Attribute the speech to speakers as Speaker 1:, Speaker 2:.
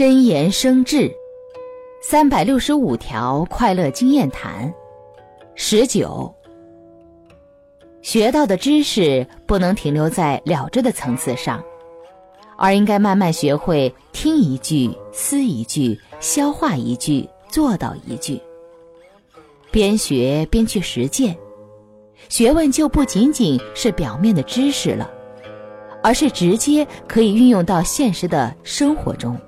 Speaker 1: 真言生智三百六十五条快乐经验谈十九学到的知识不能停留在了知的层次上而应该慢慢学会听一句思一句消化一句做到一句。边学边去实践学问就不仅仅是表面的知识了而是直接可以运用到现实的生活中。